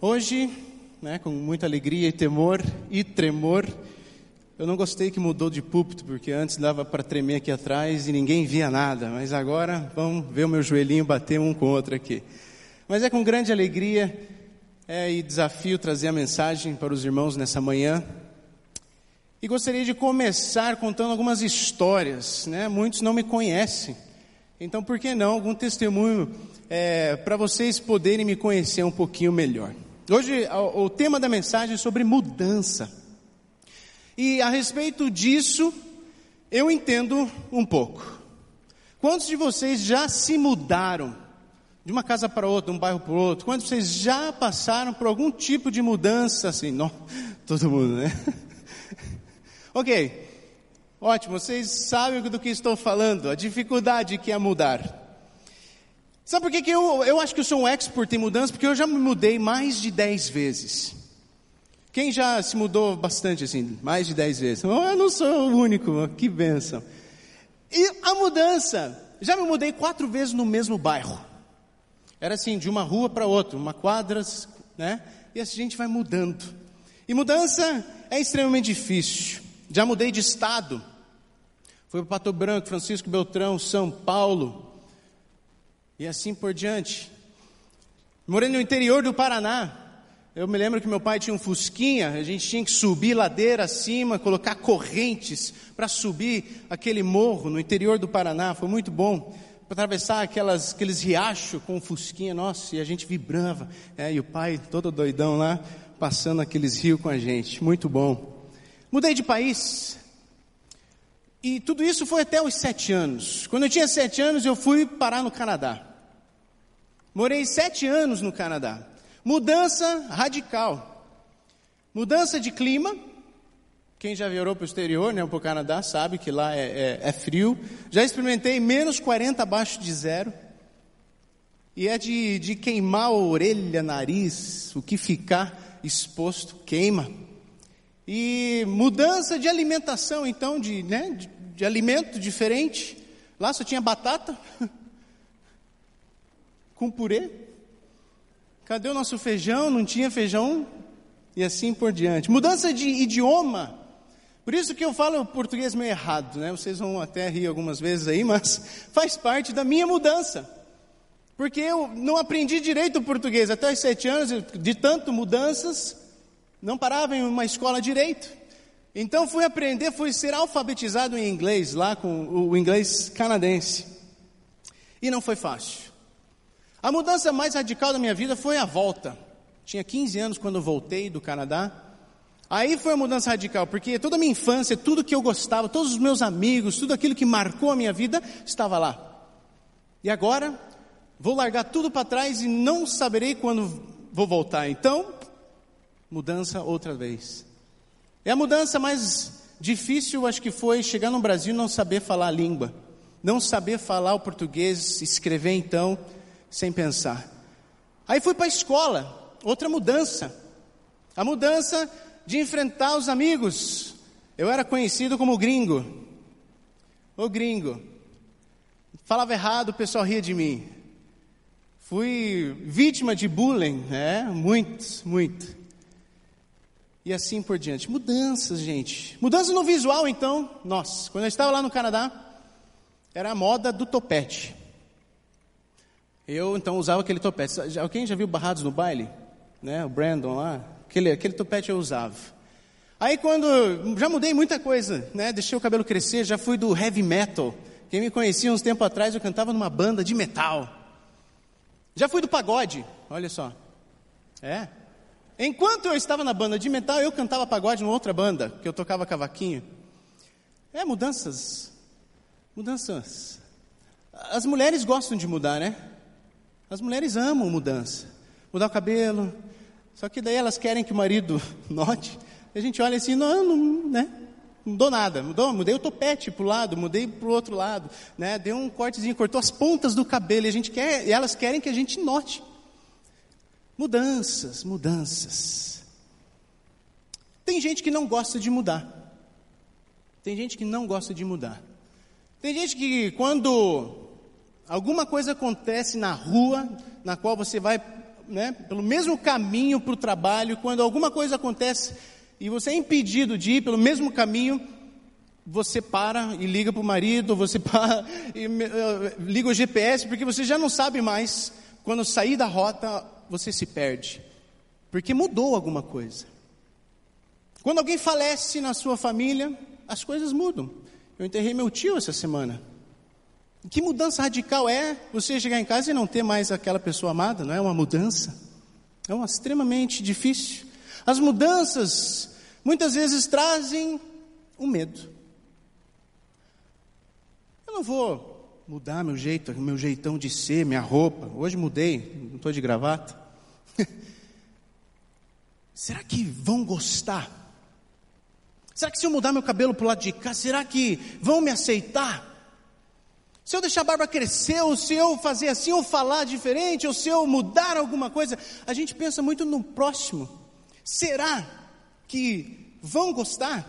Hoje, né, com muita alegria e temor e tremor, eu não gostei que mudou de púlpito, porque antes dava para tremer aqui atrás e ninguém via nada, mas agora vamos ver o meu joelhinho bater um com o outro aqui. Mas é com grande alegria é, e desafio trazer a mensagem para os irmãos nessa manhã. E gostaria de começar contando algumas histórias, né? Muitos não me conhecem, então por que não algum testemunho é, para vocês poderem me conhecer um pouquinho melhor? Hoje o, tema da mensagem é sobre mudança. E a respeito disso, eu entendo um pouco. Quantos de vocês já se mudaram de uma casa para outra, de um bairro para outro? Quantos de vocês já passaram por algum tipo de mudança assim? Não, todo mundo, né? ok, ótimo, vocês sabem do que estou falando, a dificuldade que é mudar. Sabe por que, que eu, eu acho que eu sou um expert em mudança? Porque eu já me mudei mais de 10 vezes. Quem já se mudou bastante assim, mais de dez vezes? Oh, eu não sou o único, que benção. E a mudança, já me mudei quatro vezes no mesmo bairro. Era assim, de uma rua para outra, uma quadra, né? E assim a gente vai mudando. E mudança é extremamente difícil. Já mudei de estado. Fui para Pato Branco, Francisco Beltrão, São Paulo. E assim por diante. Morei no interior do Paraná. Eu me lembro que meu pai tinha um fusquinha, a gente tinha que subir ladeira acima, colocar correntes para subir aquele morro no interior do Paraná, foi muito bom. Para atravessar aquelas, aqueles riachos com o fusquinha, nossa, e a gente vibrava. É, e o pai todo doidão lá, passando aqueles rios com a gente, muito bom. Mudei de país, e tudo isso foi até os sete anos. Quando eu tinha sete anos, eu fui parar no Canadá. Morei sete anos no Canadá. Mudança radical. Mudança de clima. Quem já virou para o exterior, né, para o Canadá, sabe que lá é, é, é frio. Já experimentei menos 40 abaixo de zero. E é de, de queimar a orelha, nariz, o que ficar exposto queima. E mudança de alimentação, então, de, né, de, de alimento diferente. Lá só tinha batata com purê. Cadê o nosso feijão? Não tinha feijão? E assim por diante. Mudança de idioma. Por isso que eu falo português meio errado, né? Vocês vão até rir algumas vezes aí, mas faz parte da minha mudança. Porque eu não aprendi direito o português até os sete anos, de tanto mudanças, não parava em uma escola direito. Então fui aprender, fui ser alfabetizado em inglês, lá com o inglês canadense. E não foi fácil. A mudança mais radical da minha vida foi a volta. Tinha 15 anos quando voltei do Canadá. Aí foi a mudança radical, porque toda a minha infância, tudo que eu gostava, todos os meus amigos, tudo aquilo que marcou a minha vida estava lá. E agora vou largar tudo para trás e não saberei quando vou voltar. Então, mudança outra vez. É a mudança mais difícil, acho que foi chegar no Brasil e não saber falar a língua, não saber falar o português, escrever então sem pensar. Aí fui para a escola, outra mudança. A mudança de enfrentar os amigos. Eu era conhecido como gringo. O gringo. Falava errado, o pessoal ria de mim. Fui vítima de bullying, né? Muito, muito. E assim por diante. Mudanças, gente. Mudanças no visual, então. Nossa, quando eu estava lá no Canadá, era a moda do topete. Eu então usava aquele topete. Alguém já viu Barrados no baile? Né? O Brandon lá? Aquele, aquele topete eu usava. Aí quando. Já mudei muita coisa, né? Deixei o cabelo crescer, já fui do heavy metal. Quem me conhecia uns tempos atrás, eu cantava numa banda de metal. Já fui do pagode, olha só. É. Enquanto eu estava na banda de metal, eu cantava pagode numa outra banda, que eu tocava cavaquinho. É, mudanças. Mudanças. As mulheres gostam de mudar, né? As mulheres amam mudança. Mudar o cabelo. Só que daí elas querem que o marido note. A gente olha assim, não, não, né? Não mudou nada. Mudou, mudei o topete para o lado, mudei para o outro lado. Né? Deu um cortezinho, cortou as pontas do cabelo. E, a gente quer, e elas querem que a gente note. Mudanças, mudanças. Tem gente que não gosta de mudar. Tem gente que não gosta de mudar. Tem gente que quando alguma coisa acontece na rua na qual você vai né, pelo mesmo caminho para o trabalho, quando alguma coisa acontece e você é impedido de ir pelo mesmo caminho, você para e liga para o marido, você para e uh, liga o GPS, porque você já não sabe mais, quando sair da rota, você se perde, porque mudou alguma coisa. Quando alguém falece na sua família, as coisas mudam. Eu enterrei meu tio essa semana. Que mudança radical é você chegar em casa e não ter mais aquela pessoa amada? Não é uma mudança? É uma extremamente difícil. As mudanças muitas vezes trazem o um medo. Eu não vou mudar meu jeito, meu jeitão de ser, minha roupa. Hoje mudei, não estou de gravata. Será que vão gostar? Será que se eu mudar meu cabelo para o lado de cá, será que vão me aceitar? Se eu deixar a barba crescer, ou se eu fazer assim, ou falar diferente, ou se eu mudar alguma coisa, a gente pensa muito no próximo. Será que vão gostar?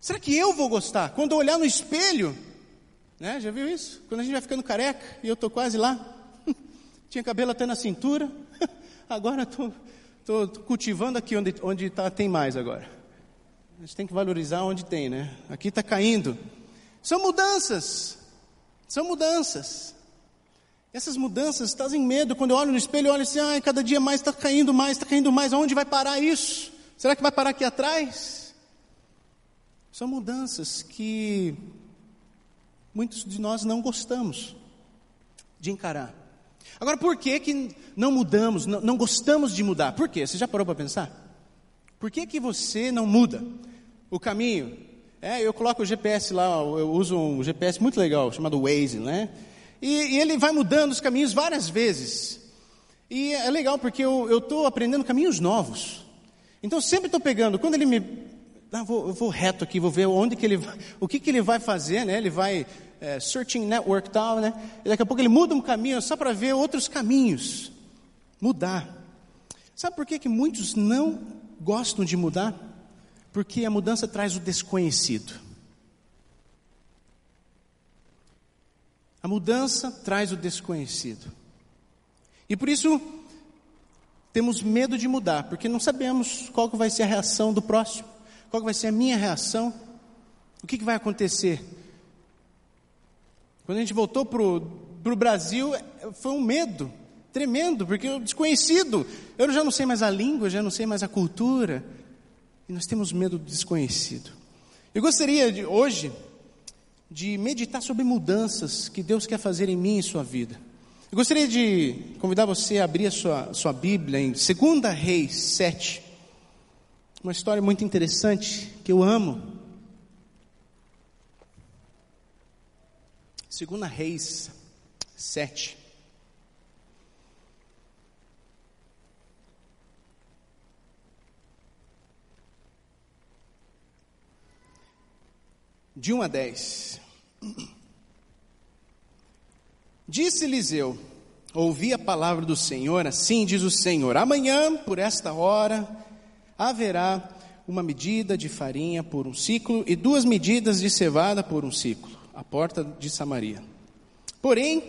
Será que eu vou gostar? Quando eu olhar no espelho, né? Já viu isso? Quando a gente vai ficando careca e eu estou quase lá, tinha cabelo até na cintura, agora estou cultivando aqui onde, onde tá, tem mais agora. A gente tem que valorizar onde tem, né? Aqui está caindo. São mudanças. São mudanças. Essas mudanças trazem medo. Quando eu olho no espelho, eu olho assim, ah, cada dia mais está caindo mais, está caindo mais. Aonde vai parar isso? Será que vai parar aqui atrás? São mudanças que muitos de nós não gostamos de encarar. Agora, por que, que não mudamos, não, não gostamos de mudar? Por quê? Você já parou para pensar? Por que, que você não muda o caminho? É, eu coloco o GPS lá, eu uso um GPS muito legal, chamado Waze, né? E, e ele vai mudando os caminhos várias vezes. E é legal porque eu estou aprendendo caminhos novos. Então sempre estou pegando, quando ele me. Ah, vou, eu vou reto aqui, vou ver onde que ele o que, que ele vai fazer, né? Ele vai é, searching network tal, né? E daqui a pouco ele muda um caminho só para ver outros caminhos. Mudar. Sabe por que, que muitos não gostam de mudar? Porque a mudança traz o desconhecido. A mudança traz o desconhecido. E por isso temos medo de mudar, porque não sabemos qual que vai ser a reação do próximo, qual que vai ser a minha reação, o que, que vai acontecer. Quando a gente voltou para o Brasil, foi um medo tremendo, porque o desconhecido, eu já não sei mais a língua, já não sei mais a cultura, e nós temos medo do desconhecido. Eu gostaria de, hoje de meditar sobre mudanças que Deus quer fazer em mim e em sua vida. Eu gostaria de convidar você a abrir a sua, sua Bíblia em 2 Reis 7. Uma história muito interessante que eu amo. 2 Reis 7. De 1 a 10. Disse Eliseu: Ouvi a palavra do Senhor, assim diz o Senhor: Amanhã, por esta hora, haverá uma medida de farinha por um ciclo e duas medidas de cevada por um ciclo, à porta de Samaria. Porém,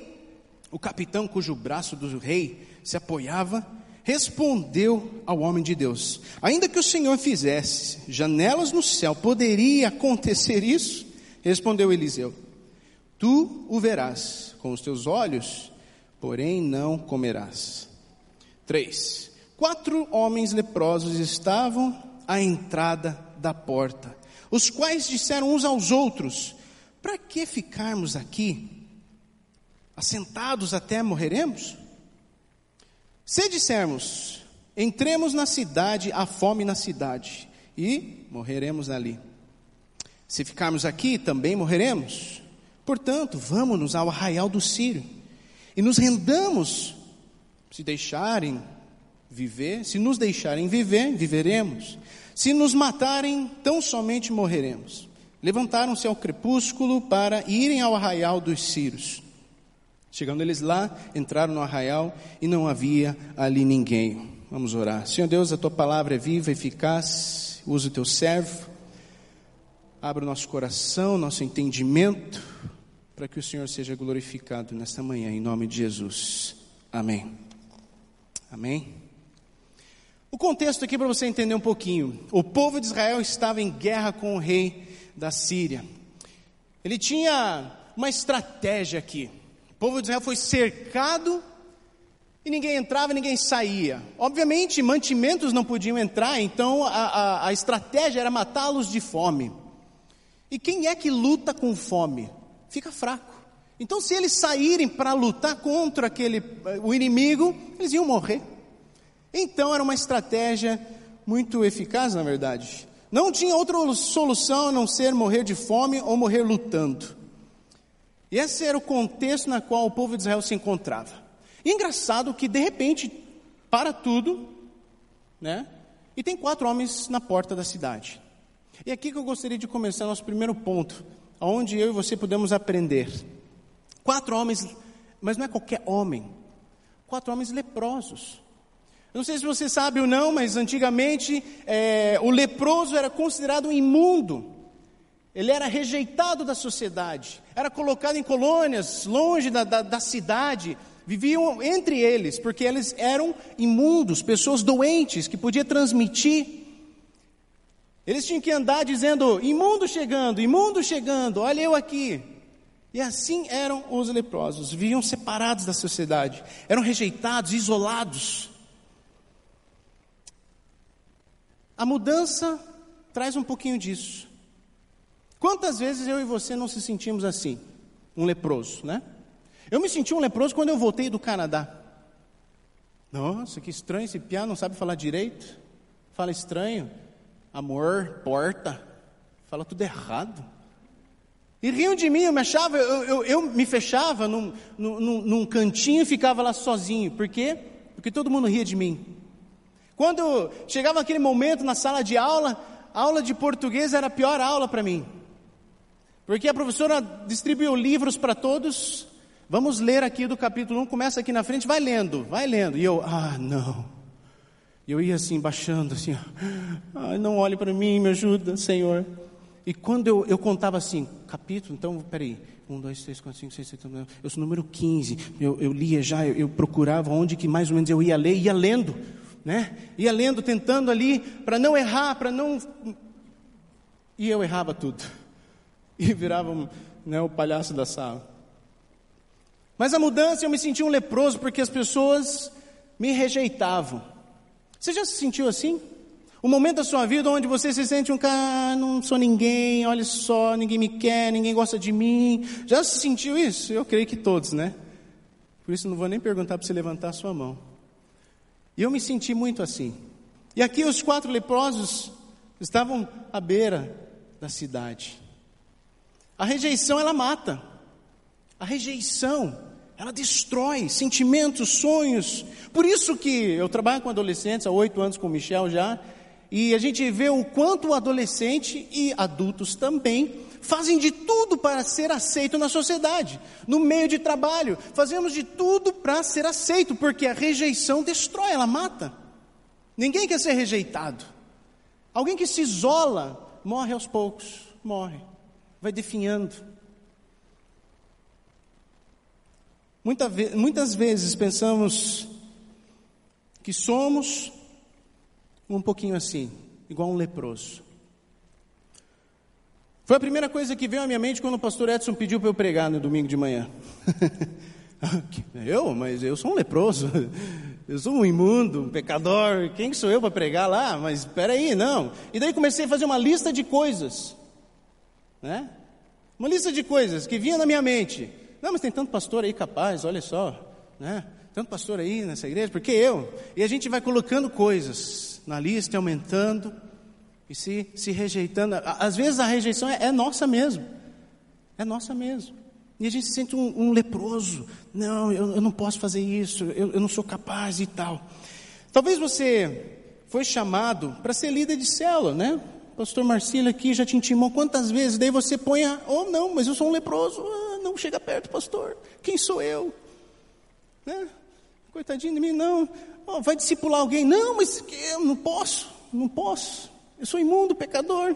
o capitão cujo braço do rei se apoiava, respondeu ao homem de Deus: Ainda que o Senhor fizesse janelas no céu, poderia acontecer isso? Respondeu Eliseu: Tu o verás com os teus olhos, porém não comerás. 3. Quatro homens leprosos estavam à entrada da porta, os quais disseram uns aos outros: Para que ficarmos aqui? Assentados até morreremos? Se dissermos, entremos na cidade, há fome na cidade, e morreremos ali. Se ficarmos aqui, também morreremos. Portanto, vamos-nos ao arraial do Sírio e nos rendamos. Se deixarem viver, se nos deixarem viver, viveremos. Se nos matarem, tão somente morreremos. Levantaram-se ao crepúsculo para irem ao arraial dos Sírios. Chegando eles lá, entraram no arraial e não havia ali ninguém. Vamos orar. Senhor Deus, a tua palavra é viva, eficaz. Usa o teu servo. Abra o nosso coração, nosso entendimento, para que o Senhor seja glorificado nesta manhã, em nome de Jesus. Amém. Amém? O contexto aqui para você entender um pouquinho: o povo de Israel estava em guerra com o rei da Síria. Ele tinha uma estratégia aqui. Povo de Israel foi cercado e ninguém entrava ninguém saía. Obviamente, mantimentos não podiam entrar, então a, a, a estratégia era matá-los de fome. E quem é que luta com fome? Fica fraco. Então, se eles saírem para lutar contra aquele, o inimigo, eles iam morrer. Então, era uma estratégia muito eficaz, na verdade. Não tinha outra solução a não ser morrer de fome ou morrer lutando. E esse era o contexto na qual o povo de Israel se encontrava. E engraçado que de repente para tudo, né? E tem quatro homens na porta da cidade. E aqui que eu gostaria de começar nosso primeiro ponto, onde eu e você podemos aprender. Quatro homens, mas não é qualquer homem. Quatro homens leprosos. Eu não sei se você sabe ou não, mas antigamente é, o leproso era considerado um imundo. Ele era rejeitado da sociedade, era colocado em colônias longe da, da, da cidade, viviam entre eles, porque eles eram imundos, pessoas doentes que podia transmitir. Eles tinham que andar dizendo: imundo chegando, imundo chegando, olha eu aqui. E assim eram os leprosos, viviam separados da sociedade, eram rejeitados, isolados. A mudança traz um pouquinho disso. Quantas vezes eu e você não se sentimos assim? Um leproso, né? Eu me senti um leproso quando eu voltei do Canadá. Nossa, que estranho, esse piá não sabe falar direito. Fala estranho. Amor, porta. Fala tudo errado. E riam de mim, eu me achava, eu, eu, eu me fechava num, num, num cantinho e ficava lá sozinho. Por quê? Porque todo mundo ria de mim. Quando chegava aquele momento na sala de aula, a aula de português era a pior aula para mim. Porque a professora distribuiu livros para todos, Vamos ler aqui do capítulo 1, começa aqui na frente, vai lendo, vai lendo. E eu, ah, não. E eu ia assim, baixando, assim, ah, não olhe para mim, me ajuda, Senhor. E quando eu, eu contava assim, capítulo, então, peraí, 1, 2, 3, 4, 5, 6, 7, 8, eu sou número 15, eu, eu lia já, eu, eu, procurava onde que mais ou menos eu ia ler, ia lendo, né? Ia lendo, tentando ali, para não errar, para não... E eu errava tudo. E virava né, o palhaço da sala. Mas a mudança eu me senti um leproso porque as pessoas me rejeitavam. Você já se sentiu assim? O momento da sua vida onde você se sente um cara, ah, não sou ninguém, olha só, ninguém me quer, ninguém gosta de mim. Já se sentiu isso? Eu creio que todos, né? Por isso não vou nem perguntar para você levantar a sua mão. E eu me senti muito assim. E aqui os quatro leprosos estavam à beira da cidade. A rejeição ela mata. A rejeição, ela destrói sentimentos, sonhos. Por isso que eu trabalho com adolescentes há oito anos com o Michel já, e a gente vê o quanto o adolescente e adultos também fazem de tudo para ser aceito na sociedade, no meio de trabalho. Fazemos de tudo para ser aceito, porque a rejeição destrói, ela mata. Ninguém quer ser rejeitado. Alguém que se isola morre aos poucos, morre, vai definhando. Muita ve muitas vezes pensamos que somos um pouquinho assim, igual um leproso. Foi a primeira coisa que veio à minha mente quando o pastor Edson pediu para eu pregar no domingo de manhã. eu? Mas eu sou um leproso. Eu sou um imundo, um pecador. Quem sou eu para pregar lá? Mas espera aí, não. E daí comecei a fazer uma lista de coisas. Né? Uma lista de coisas que vinha na minha mente. Não, mas tem tanto pastor aí capaz, olha só, né? Tanto pastor aí nessa igreja, porque eu? E a gente vai colocando coisas na lista, aumentando e se, se rejeitando. Às vezes a rejeição é, é nossa mesmo, é nossa mesmo. E a gente se sente um, um leproso. Não, eu, eu, não posso fazer isso, eu, eu não sou capaz e tal. Talvez você foi chamado para ser líder de célula, né? Pastor Marcílio aqui já te intimou quantas vezes, daí você põe, a, oh não, mas eu sou um leproso, ah, não chega perto, pastor, quem sou eu? Né? Coitadinho de mim, não, oh, vai discipular alguém, não, mas eu não posso, não posso, eu sou imundo, pecador.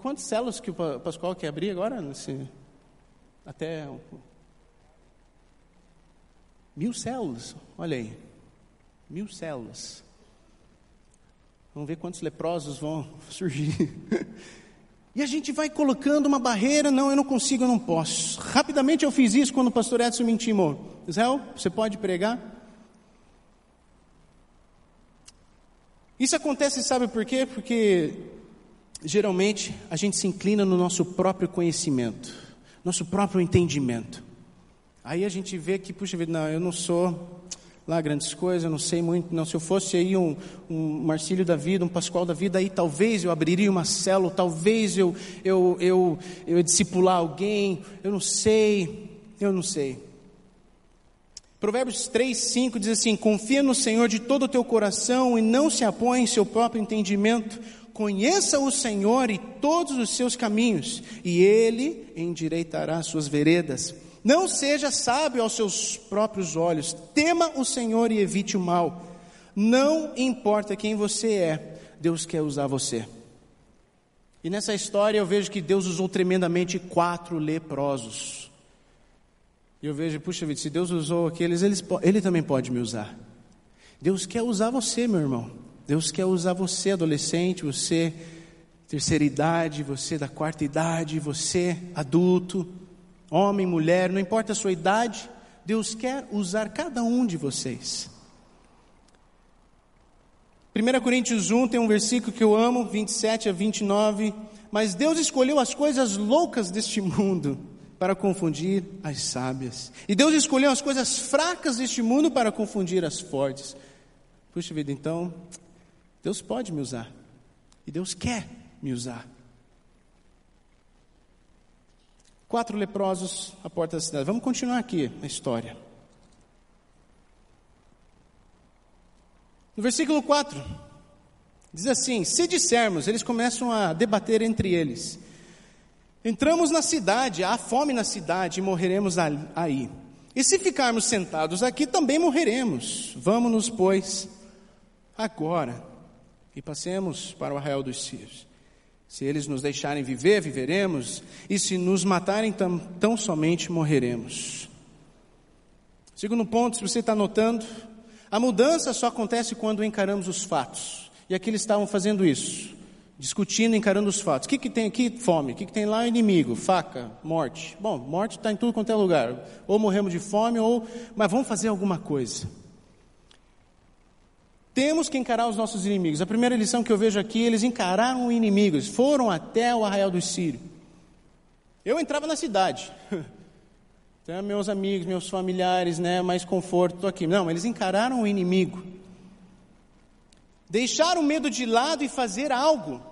Quantas células que o Pascoal quer abrir agora? Nesse, até Mil células, olha aí. Mil células. Vamos ver quantos leprosos vão surgir. E a gente vai colocando uma barreira, não, eu não consigo, eu não posso. Rapidamente eu fiz isso quando o pastor Edson me intimou. Israel, você pode pregar? Isso acontece, sabe por quê? Porque geralmente a gente se inclina no nosso próprio conhecimento, nosso próprio entendimento. Aí a gente vê que, puxa vida, não, eu não sou lá grandes coisas, eu não sei muito, não. Se eu fosse aí um, um Marcílio da vida, um Pascoal da vida, aí talvez eu abriria uma célula, talvez eu, eu, eu, eu discipular alguém, eu não sei, eu não sei. Provérbios 3, 5 diz assim: Confia no Senhor de todo o teu coração e não se apoie em seu próprio entendimento. Conheça o Senhor e todos os seus caminhos, e Ele endireitará suas veredas. Não seja sábio aos seus próprios olhos, tema o Senhor e evite o mal. Não importa quem você é, Deus quer usar você. E nessa história eu vejo que Deus usou tremendamente quatro leprosos. E eu vejo, puxa vida, se Deus usou aqueles, ele, ele também pode me usar. Deus quer usar você, meu irmão. Deus quer usar você, adolescente, você terceira idade, você da quarta idade, você adulto homem, mulher, não importa a sua idade, Deus quer usar cada um de vocês. 1 Coríntios 1 tem um versículo que eu amo, 27 a 29. Mas Deus escolheu as coisas loucas deste mundo para confundir as sábias. E Deus escolheu as coisas fracas deste mundo para confundir as fortes. Puxa vida, então, Deus pode me usar. E Deus quer me usar. Quatro leprosos à porta da cidade. Vamos continuar aqui a história. No versículo 4, diz assim: Se dissermos, eles começam a debater entre eles. Entramos na cidade, há fome na cidade e morreremos aí. E se ficarmos sentados aqui, também morreremos. Vamos-nos, pois, agora e passemos para o arraial dos Círios. Se eles nos deixarem viver, viveremos, e se nos matarem, tão, tão somente morreremos. Segundo ponto, se você está notando, a mudança só acontece quando encaramos os fatos. E aqui eles estavam fazendo isso, discutindo, encarando os fatos. O que, que tem aqui? Fome. O que, que tem lá? Inimigo, faca, morte. Bom, morte está em tudo quanto é lugar. Ou morremos de fome, ou. Mas vamos fazer alguma coisa. Temos que encarar os nossos inimigos. A primeira lição que eu vejo aqui, eles encararam inimigos, foram até o arraial dos sírios. Eu entrava na cidade. Então, meus amigos, meus familiares, né, mais conforto, estou aqui. Não, eles encararam o inimigo. Deixaram o medo de lado e fazer algo.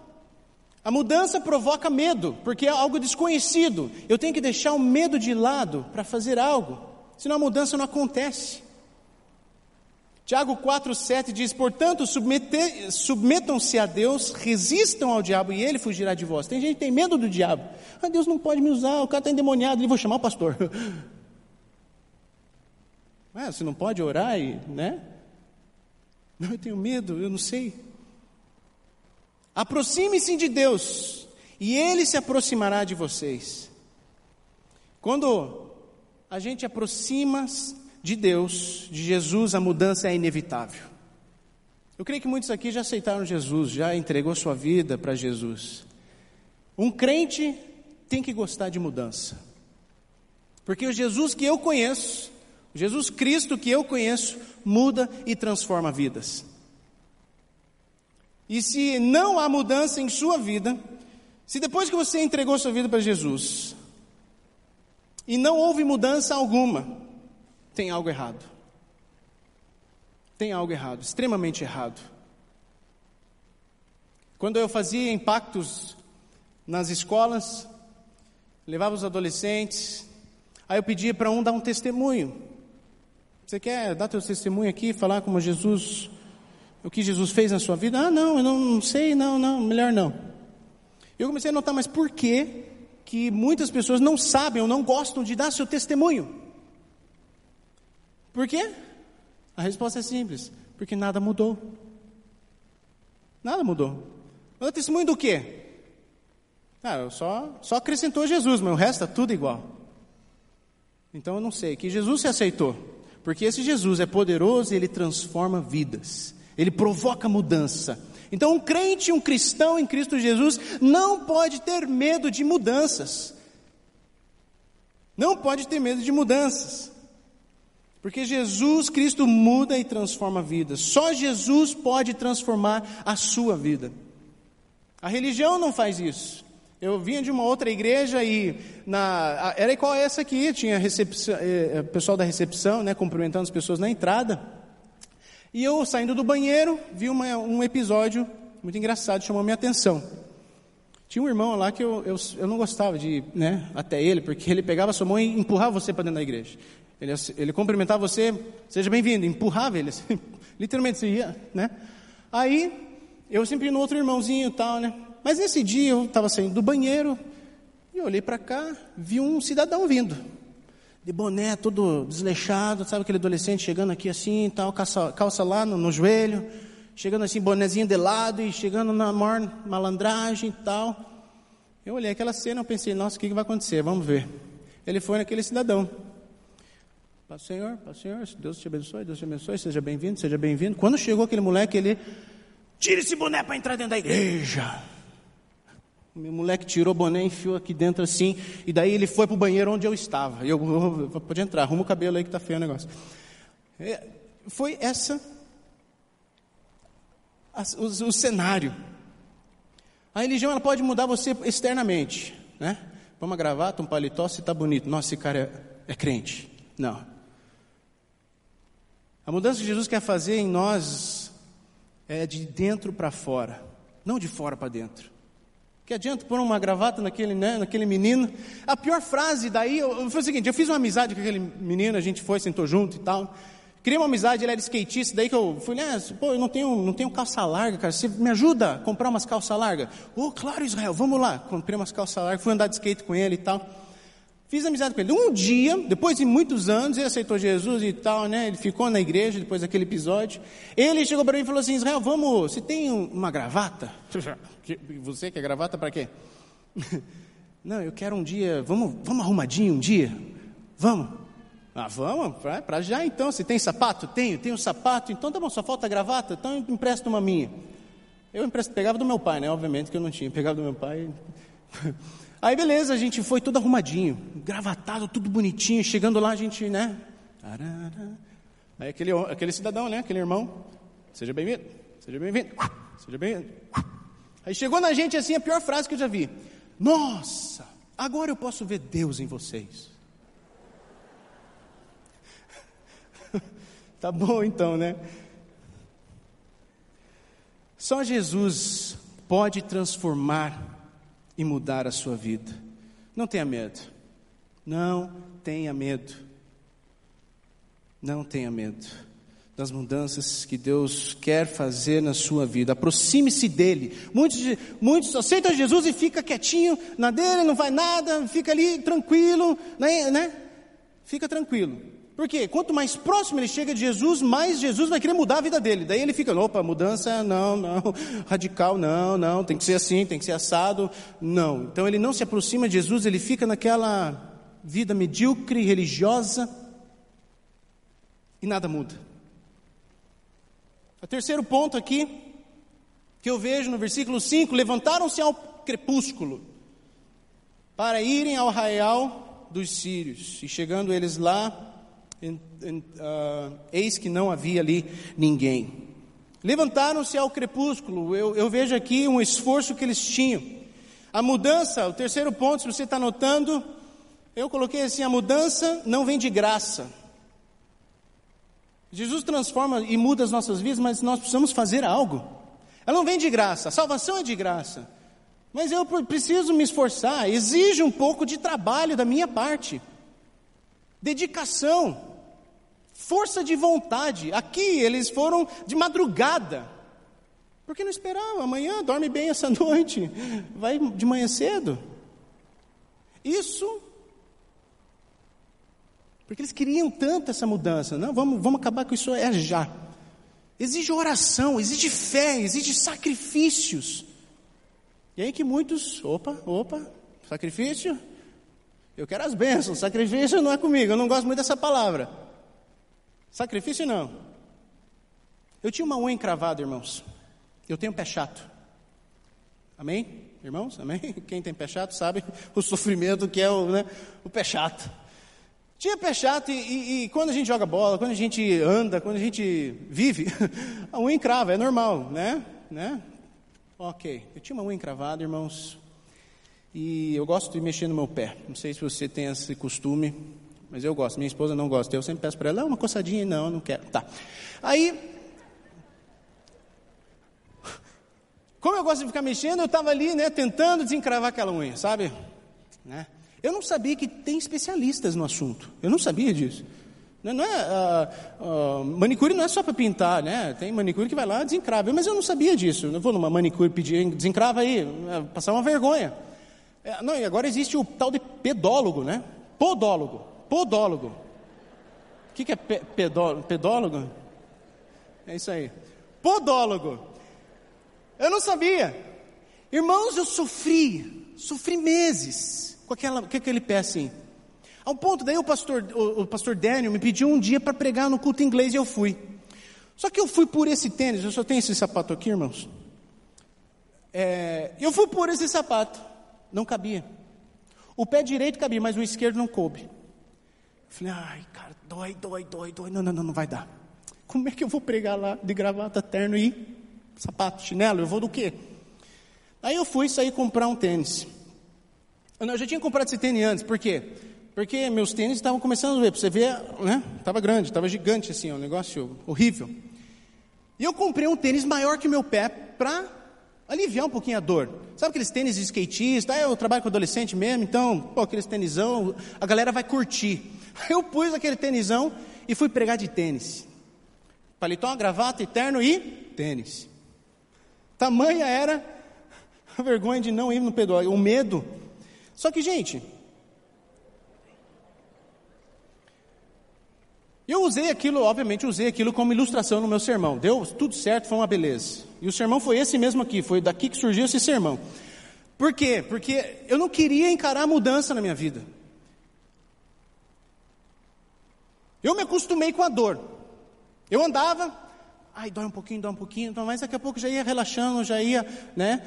A mudança provoca medo, porque é algo desconhecido. Eu tenho que deixar o medo de lado para fazer algo, senão a mudança não acontece. Tiago 4,7 diz: Portanto, submetam-se a Deus, resistam ao diabo e ele fugirá de vós. Tem gente que tem medo do diabo. Ah, Deus não pode me usar, o cara está endemoniado, ele vou chamar o pastor. Ah, você não pode orar e, né? Não, eu tenho medo, eu não sei. Aproxime-se de Deus e Ele se aproximará de vocês. Quando a gente aproxima de Deus, de Jesus, a mudança é inevitável. Eu creio que muitos aqui já aceitaram Jesus, já entregou sua vida para Jesus. Um crente tem que gostar de mudança. Porque o Jesus que eu conheço, o Jesus Cristo que eu conheço, muda e transforma vidas. E se não há mudança em sua vida, se depois que você entregou sua vida para Jesus, e não houve mudança alguma, tem algo errado. Tem algo errado, extremamente errado. Quando eu fazia impactos nas escolas, levava os adolescentes, aí eu pedia para um dar um testemunho. Você quer dar teu testemunho aqui, falar como Jesus, o que Jesus fez na sua vida? Ah, não, eu não sei, não, não, melhor não. Eu comecei a notar, mas por que que muitas pessoas não sabem ou não gostam de dar seu testemunho? Por quê? A resposta é simples: porque nada mudou. Nada mudou. Mas o testemunho do quê? Ah, só, só acrescentou Jesus, mas o resto está tudo igual. Então eu não sei, que Jesus se aceitou. Porque esse Jesus é poderoso e ele transforma vidas, ele provoca mudança. Então, um crente, um cristão em Cristo Jesus, não pode ter medo de mudanças. Não pode ter medo de mudanças. Porque Jesus Cristo muda e transforma vidas. Só Jesus pode transformar a sua vida. A religião não faz isso. Eu vinha de uma outra igreja e na, era igual essa aqui, tinha recepção, eh, pessoal da recepção, né, cumprimentando as pessoas na entrada. E eu saindo do banheiro, vi uma, um episódio muito engraçado, chamou minha atenção. Tinha um irmão lá que eu, eu, eu não gostava de ir né, até ele, porque ele pegava sua mão e empurrava você para dentro da igreja. Ele, ele cumprimentava você, seja bem-vindo, empurrava ele, assim, literalmente você ia, né? Aí, eu sempre no outro irmãozinho e tal, né? Mas nesse dia eu estava saindo do banheiro e olhei para cá, vi um cidadão vindo, de boné, todo desleixado, sabe aquele adolescente chegando aqui assim, tal, calça, calça lá no, no joelho, chegando assim, bonezinho de lado e chegando na maior malandragem e tal. Eu olhei aquela cena, eu pensei, nossa, o que, que vai acontecer? Vamos ver. Ele foi naquele cidadão. Paz Senhor, paz Senhor, Deus te abençoe, Deus te abençoe, seja bem-vindo, seja bem-vindo. Quando chegou aquele moleque, ele, tira esse boné para entrar dentro da igreja. O meu moleque tirou o boné, enfiou aqui dentro assim, e daí ele foi para o banheiro onde eu estava. E eu, pode entrar, arruma o cabelo aí que está feio o negócio. É, foi essa a, o, o cenário. A religião ela pode mudar você externamente, né? Põe uma gravata, um paletó, se está bonito. Nossa, esse cara é, é crente. Não. A mudança que Jesus quer fazer em nós é de dentro para fora, não de fora para dentro. Que adianta pôr uma gravata naquele, né, naquele menino? A pior frase daí foi o seguinte: eu fiz uma amizade com aquele menino, a gente foi, sentou junto e tal. Criei uma amizade, ele era skatista, daí que eu fui, né, pô, eu não tenho, não tenho calça larga, cara, você me ajuda a comprar umas calças largas? Oh, claro, Israel, vamos lá. Comprei umas calças largas, fui andar de skate com ele e tal. Fiz amizade com ele. Um dia, depois de muitos anos, ele aceitou Jesus e tal, né? Ele ficou na igreja depois daquele episódio. Ele chegou para mim e falou assim: Israel, vamos, você tem uma gravata? Você quer gravata para quê? Não, eu quero um dia, vamos, vamos arrumadinho um dia? Vamos? Ah, vamos, para já então. Você tem sapato? Tenho, tenho sapato. Então tá bom, só falta gravata, então eu empresto uma minha. Eu empresto, pegava do meu pai, né? Obviamente que eu não tinha, pegava do meu pai. Aí beleza, a gente foi todo arrumadinho, gravatado, tudo bonitinho. Chegando lá, a gente, né? Aí aquele, aquele cidadão, né? Aquele irmão, seja bem-vindo, seja bem-vindo, seja bem-vindo. Aí chegou na gente assim a pior frase que eu já vi: Nossa, agora eu posso ver Deus em vocês. tá bom então, né? Só Jesus pode transformar e mudar a sua vida. Não tenha medo. Não tenha medo. Não tenha medo das mudanças que Deus quer fazer na sua vida. Aproxime-se dele. Muitos, muitos aceitam Jesus e fica quietinho na dele, não vai nada, fica ali tranquilo, né? né? Fica tranquilo. Por quê? Quanto mais próximo ele chega de Jesus, mais Jesus vai querer mudar a vida dele. Daí ele fica, opa, mudança, não, não, radical, não, não, tem que ser assim, tem que ser assado, não. Então ele não se aproxima de Jesus, ele fica naquela vida medíocre, religiosa, e nada muda. O terceiro ponto aqui, que eu vejo no versículo 5: levantaram-se ao crepúsculo para irem ao arraial dos sírios, e chegando eles lá, uh, eis que não havia ali ninguém. Levantaram-se ao crepúsculo, eu, eu vejo aqui um esforço que eles tinham. A mudança, o terceiro ponto, se você está notando, eu coloquei assim: a mudança não vem de graça. Jesus transforma e muda as nossas vidas, mas nós precisamos fazer algo. Ela não vem de graça, a salvação é de graça. Mas eu preciso me esforçar, exige um pouco de trabalho da minha parte, dedicação força de vontade. Aqui eles foram de madrugada. Porque não esperavam, amanhã dorme bem essa noite, vai de manhã cedo. Isso, porque eles queriam tanto essa mudança, não, vamos, vamos acabar com isso é já. Exige oração, exige fé, exige sacrifícios. E aí que muitos, opa, opa, sacrifício? Eu quero as bênçãos, sacrifício não é comigo, eu não gosto muito dessa palavra. Sacrifício não. Eu tinha uma unha encravada, irmãos. Eu tenho pé chato. Amém? Irmãos, amém? Quem tem pé chato sabe o sofrimento que é o, né, o pé chato. Tinha pé chato e, e, e, quando a gente joga bola, quando a gente anda, quando a gente vive, a unha encrava, é normal, né? né? Ok, eu tinha uma unha encravada, irmãos, e eu gosto de mexer no meu pé. Não sei se você tem esse costume, mas eu gosto. Minha esposa não gosta. Eu sempre peço para ela, uma coçadinha, não, não quero. Tá. Aí, como eu gosto de ficar mexendo, eu estava ali, né, tentando desencravar aquela unha, sabe? Né? Eu não sabia que tem especialistas no assunto. Eu não sabia disso. Não é, uh, uh, manicure não é só para pintar, né? Tem manicure que vai lá desencrava. Mas eu não sabia disso. Eu não vou numa manicure pedir desencrava aí, é, passar uma vergonha. É, não, e agora existe o tal de pedólogo, né? Podólogo. Podólogo. O que, que é pe pedó pedólogo? É isso aí. Podólogo. Eu não sabia. Irmãos, eu sofri, sofri meses com, aquela, com aquele pé assim. Ao ponto, daí o pastor, o, o pastor Daniel me pediu um dia para pregar no culto inglês e eu fui. Só que eu fui por esse tênis, eu só tenho esse sapato aqui, irmãos. É, eu fui por esse sapato, não cabia. O pé direito cabia, mas o esquerdo não coube. Eu falei, ai, cara, dói, dói, dói, dói. Não, não, não, não vai dar. Como é que eu vou pregar lá de gravata, terno e sapato, chinelo? Eu vou do quê? Aí eu fui sair comprar um tênis. Eu já tinha comprado esse tênis antes, por quê? Porque meus tênis estavam começando a ver, para você ver, né? Estava grande, estava gigante assim, um negócio horrível. E eu comprei um tênis maior que meu pé para aliviar um pouquinho a dor. Sabe aqueles tênis de skatista? Ah, eu trabalho com adolescente mesmo, então, pô, aqueles tênisão, a galera vai curtir. Eu pus aquele tênisão e fui pregar de tênis. Paletó, gravata, eterno e tênis. Tamanha era a vergonha de não ir no pedal, o medo. Só que, gente, Eu usei aquilo, obviamente, usei aquilo como ilustração no meu sermão. Deu tudo certo, foi uma beleza. E o sermão foi esse mesmo aqui, foi daqui que surgiu esse sermão. Por quê? Porque eu não queria encarar a mudança na minha vida. Eu me acostumei com a dor. Eu andava, ai, dói um pouquinho, dói um pouquinho, mas daqui a pouco já ia relaxando, já ia, né?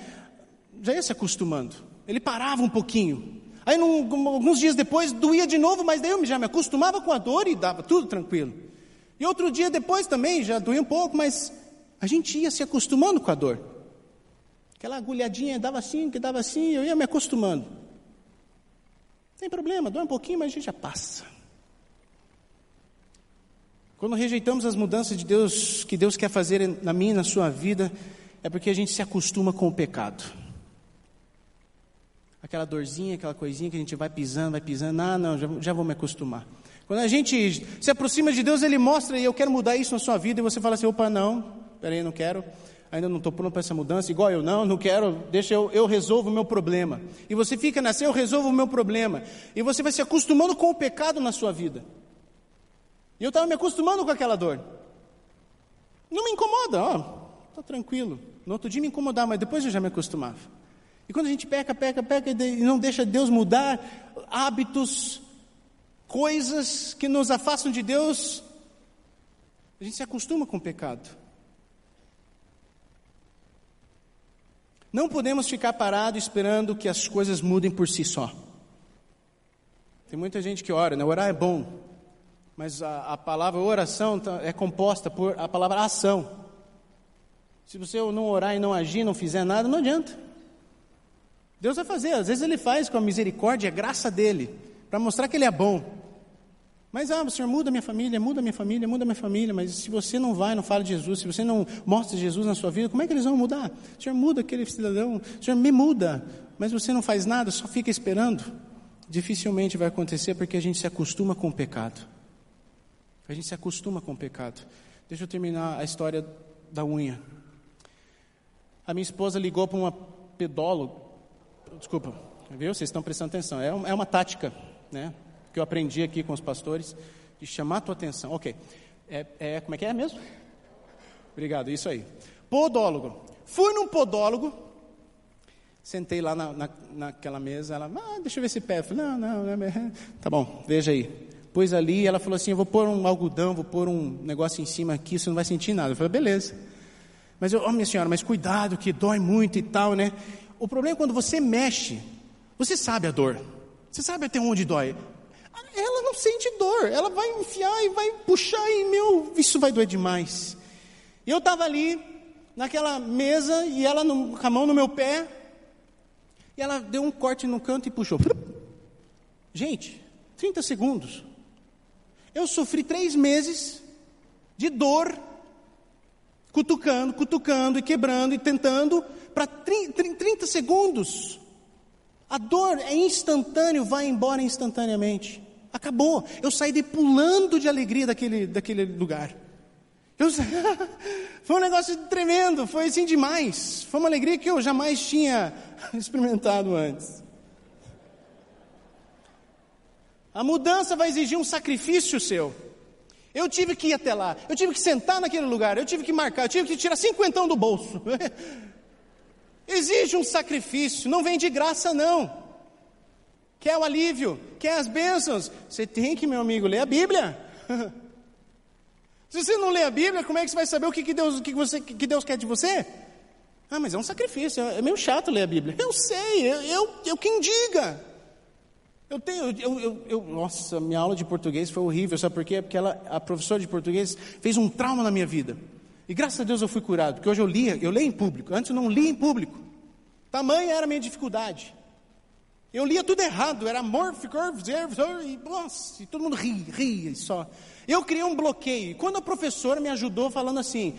Já ia se acostumando. Ele parava um pouquinho. Aí, num, alguns dias depois, doía de novo, mas daí eu já me acostumava com a dor e dava tudo tranquilo. E outro dia depois também, já doía um pouco, mas a gente ia se acostumando com a dor. Aquela agulhadinha dava assim, que dava assim, eu ia me acostumando. Tem problema, dói um pouquinho, mas a gente já passa. Quando rejeitamos as mudanças de Deus, que Deus quer fazer na minha e na sua vida, é porque a gente se acostuma com o pecado aquela dorzinha, aquela coisinha que a gente vai pisando, vai pisando, ah, não, já, já vou me acostumar. Quando a gente se aproxima de Deus, Ele mostra e eu quero mudar isso na sua vida, e você fala assim: opa, não, peraí, não quero, ainda não estou pronto para essa mudança, igual eu, não, não quero, deixa eu, eu resolvo o meu problema. E você fica nessa, eu resolvo o meu problema. E você vai se acostumando com o pecado na sua vida. E eu estava me acostumando com aquela dor. Não me incomoda, ó, estou tranquilo. No outro dia me incomodava, mas depois eu já me acostumava. E quando a gente peca, peca, peca e não deixa Deus mudar hábitos, coisas que nos afastam de Deus, a gente se acostuma com o pecado. Não podemos ficar parado esperando que as coisas mudem por si só. Tem muita gente que ora, né? Orar é bom, mas a, a palavra oração tá, é composta por a palavra ação. Se você não orar e não agir, não fizer nada, não adianta. Deus vai fazer, às vezes Ele faz com a misericórdia, a graça dele, para mostrar que Ele é bom. Mas, ah, o Senhor muda minha família, muda minha família, muda minha família, mas se você não vai, não fala de Jesus, se você não mostra Jesus na sua vida, como é que eles vão mudar? O Senhor muda aquele cidadão, o Senhor me muda, mas você não faz nada, só fica esperando. Dificilmente vai acontecer porque a gente se acostuma com o pecado. A gente se acostuma com o pecado. Deixa eu terminar a história da unha. A minha esposa ligou para uma pedóloga, desculpa, viu? Vocês estão prestando atenção. É, é uma tática, né? Que eu aprendi aqui com os pastores, de chamar a tua atenção. Ok. É, é, como é que é mesmo? Obrigado, isso aí. Podólogo. Fui num podólogo, sentei lá na, na, naquela mesa, ela, ah, deixa eu ver esse pé. Eu falei, não, não, não, tá bom, veja aí. Pôs ali, ela falou assim: Eu vou pôr um algodão, vou pôr um negócio em cima aqui, você não vai sentir nada. Eu falei: Beleza. Mas, eu, oh, minha senhora, mas cuidado, que dói muito e tal, né? O problema é quando você mexe, você sabe a dor, você sabe até onde dói. Ela não sente dor, ela vai enfiar e vai puxar e, meu, isso vai doer demais. E eu estava ali, naquela mesa, e ela no, com a mão no meu pé, e ela deu um corte no canto e puxou. Gente, 30 segundos. Eu sofri três meses de dor, cutucando, cutucando e quebrando e tentando, para 30 segundos. A dor é instantânea, vai embora instantaneamente. Acabou. Eu saí de pulando de alegria daquele, daquele lugar. Eu, foi um negócio tremendo, foi assim demais. Foi uma alegria que eu jamais tinha experimentado antes. A mudança vai exigir um sacrifício seu. Eu tive que ir até lá, eu tive que sentar naquele lugar, eu tive que marcar, eu tive que tirar cinquentão do bolso. Exige um sacrifício, não vem de graça não. Quer o alívio, quer as bênçãos, você tem que, meu amigo, ler a Bíblia. Se você não lê a Bíblia, como é que você vai saber o que, Deus, o que, você, que Deus quer de você? Ah, mas é um sacrifício, é meio chato ler a Bíblia. Eu sei, eu, eu, eu quem diga. Eu tenho, eu, eu, eu, nossa, minha aula de português foi horrível, sabe por quê? Porque ela, a professora de português fez um trauma na minha vida. E graças a Deus eu fui curado, porque hoje eu lia, eu leio em público. Antes eu não lia em público. Tamanha era a minha dificuldade. Eu lia tudo errado, era amor, ficou, e, nossa, e todo mundo ria, ria só. Eu criei um bloqueio. Quando a professora me ajudou falando assim,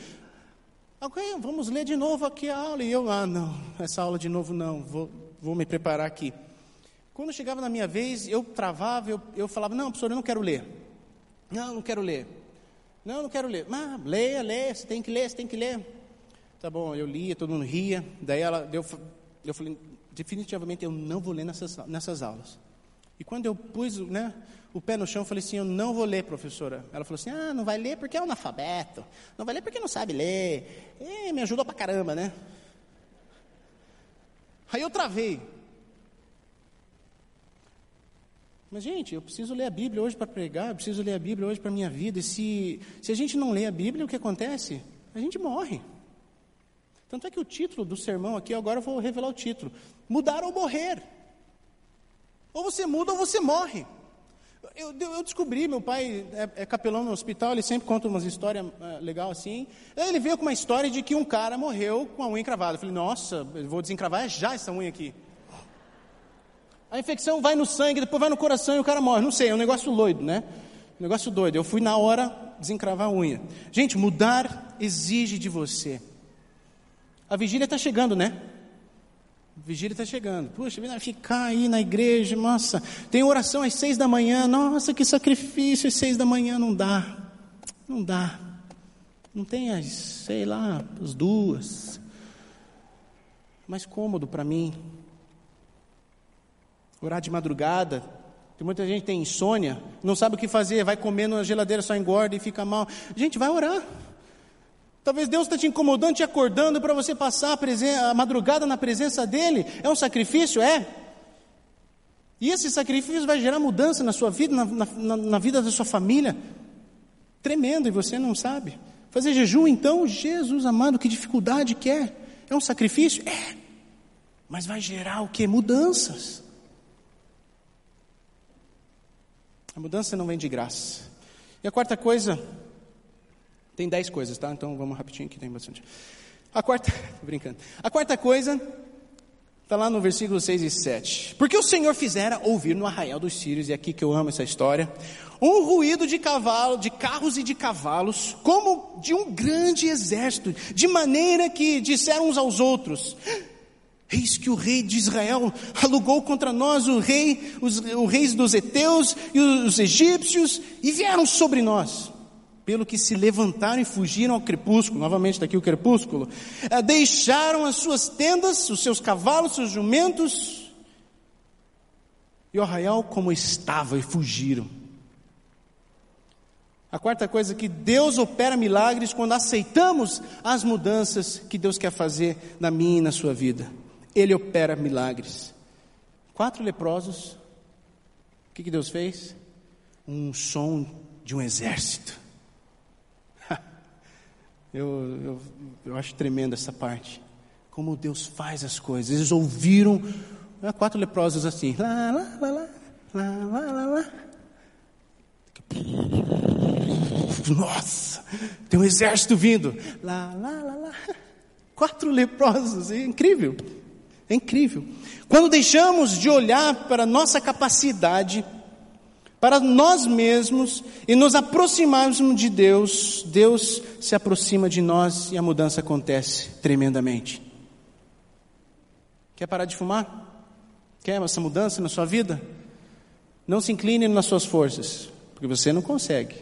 ok, vamos ler de novo aqui a aula. E eu, ah, não, essa aula de novo não, vou, vou me preparar aqui. Quando chegava na minha vez, eu travava, eu, eu falava, não, professor, eu não quero ler. Não, não quero ler. Não, não quero ler. Mas leia, leia, você tem que ler, você tem que ler. Tá bom, eu lia, todo mundo ria. Daí ela, eu, eu falei, definitivamente eu não vou ler nessas, nessas aulas. E quando eu pus né, o pé no chão, eu falei assim, eu não vou ler, professora. Ela falou assim, ah, não vai ler porque é analfabeto. Não vai ler porque não sabe ler. E me ajudou pra caramba, né? Aí eu travei. Mas, gente, eu preciso ler a Bíblia hoje para pregar, eu preciso ler a Bíblia hoje para a minha vida. E se, se a gente não lê a Bíblia, o que acontece? A gente morre. Tanto é que o título do sermão aqui, agora eu vou revelar o título: Mudar ou Morrer. Ou você muda ou você morre. Eu, eu descobri, meu pai é, é, capelão no hospital, ele sempre conta umas histórias é, legal assim. Ele veio com uma história de que um cara morreu com a unha encravada. Eu falei, nossa, eu vou desencravar já essa unha aqui. A infecção vai no sangue, depois vai no coração e o cara morre. Não sei, é um negócio doido, né? Um negócio doido. Eu fui na hora desencravar a unha. Gente, mudar exige de você. A vigília está chegando, né? A vigília está chegando. Puxa, ficar aí na igreja, nossa. Tem oração às seis da manhã. Nossa, que sacrifício, às seis da manhã não dá. Não dá. Não tem as, sei lá, as duas. Mais cômodo para mim orar de madrugada. Tem muita gente tem insônia, não sabe o que fazer, vai comendo na geladeira, só engorda e fica mal. Gente, vai orar. Talvez Deus está te incomodando, te acordando para você passar a, a, madrugada na presença dEle. É um sacrifício? É. E esse sacrifício vai gerar mudança na sua vida, na, na, na vida da sua família. Tremendo, e você não sabe. Fazer jejum, então, Jesus amado, que dificuldade que é? É um sacrifício? É. Mas vai gerar o que? Mudanças. A mudança não vem de graça. E a quarta coisa, tem dez coisas, tá? Então vamos rapidinho que tem bastante. A quarta, brincando. A quarta coisa está lá no versículo 6 e 7. Porque o Senhor fizera ouvir no arraial dos sírios, e é aqui que eu amo essa história, um ruído de cavalo, de carros e de cavalos, como de um grande exército, de maneira que disseram uns aos outros: Eis que o rei de Israel alugou contra nós o rei, os, o reis dos heteus e os egípcios e vieram sobre nós. Pelo que se levantaram e fugiram ao crepúsculo, novamente daqui o crepúsculo, eh, deixaram as suas tendas, os seus cavalos, seus jumentos, e o arraial como estava e fugiram. A quarta coisa é que Deus opera milagres quando aceitamos as mudanças que Deus quer fazer na minha e na sua vida. Ele opera milagres. Quatro leprosos, o que, que Deus fez? um som de um exército. eu, eu, eu acho tremendo essa parte. Como Deus faz as coisas. Eles ouviram né, quatro leprosos assim. Lá, lá, lá, lá, lá, lá, lá. Nossa, tem um exército vindo. Lá, lá, lá, lá. Quatro leprosos, é incrível. É incrível. Quando deixamos de olhar para nossa capacidade, para nós mesmos e nos aproximarmos de Deus, Deus se aproxima de nós e a mudança acontece tremendamente. Quer parar de fumar? Quer essa mudança na sua vida? Não se incline nas suas forças, porque você não consegue.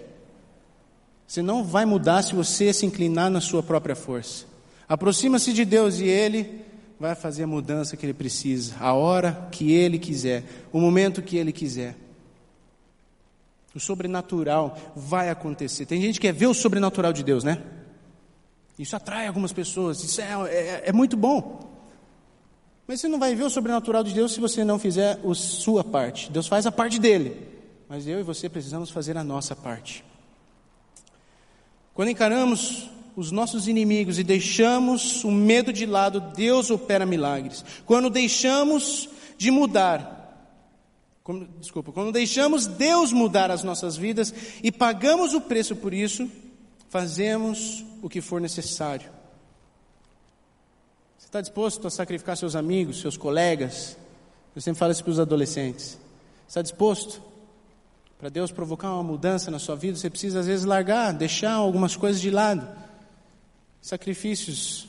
Você não vai mudar se você se inclinar na sua própria força. Aproxima-se de Deus e Ele vai fazer a mudança que Ele precisa, a hora que Ele quiser, o momento que Ele quiser. O sobrenatural vai acontecer. Tem gente que quer ver o sobrenatural de Deus, né? Isso atrai algumas pessoas, isso é, é, é muito bom. Mas você não vai ver o sobrenatural de Deus se você não fizer a sua parte. Deus faz a parte dele, mas eu e você precisamos fazer a nossa parte. Quando encaramos os nossos inimigos e deixamos o medo de lado, Deus opera milagres. Quando deixamos de mudar, quando, desculpa, quando deixamos Deus mudar as nossas vidas e pagamos o preço por isso, fazemos o que for necessário. Você está disposto a sacrificar seus amigos, seus colegas? Eu sempre falo isso para os adolescentes. Está disposto? Para Deus provocar uma mudança na sua vida, você precisa às vezes largar, deixar algumas coisas de lado. Sacrifícios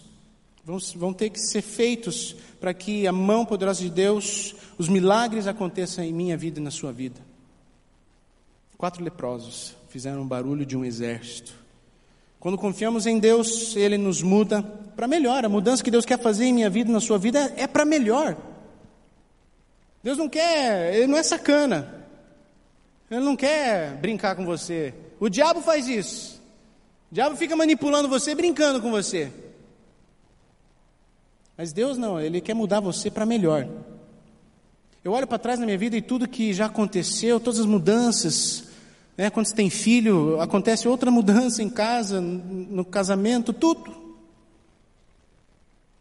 vão, vão ter que ser feitos para que a mão poderosa de Deus, os milagres aconteçam em minha vida e na sua vida. Quatro leprosos fizeram um barulho de um exército. Quando confiamos em Deus, Ele nos muda para melhor. A mudança que Deus quer fazer em minha vida e na sua vida é para melhor. Deus não quer, Ele não é sacana. Ele não quer brincar com você. O diabo faz isso. O diabo fica manipulando você, brincando com você. Mas Deus não, Ele quer mudar você para melhor. Eu olho para trás na minha vida e tudo que já aconteceu, todas as mudanças, né, quando você tem filho, acontece outra mudança em casa, no casamento, tudo.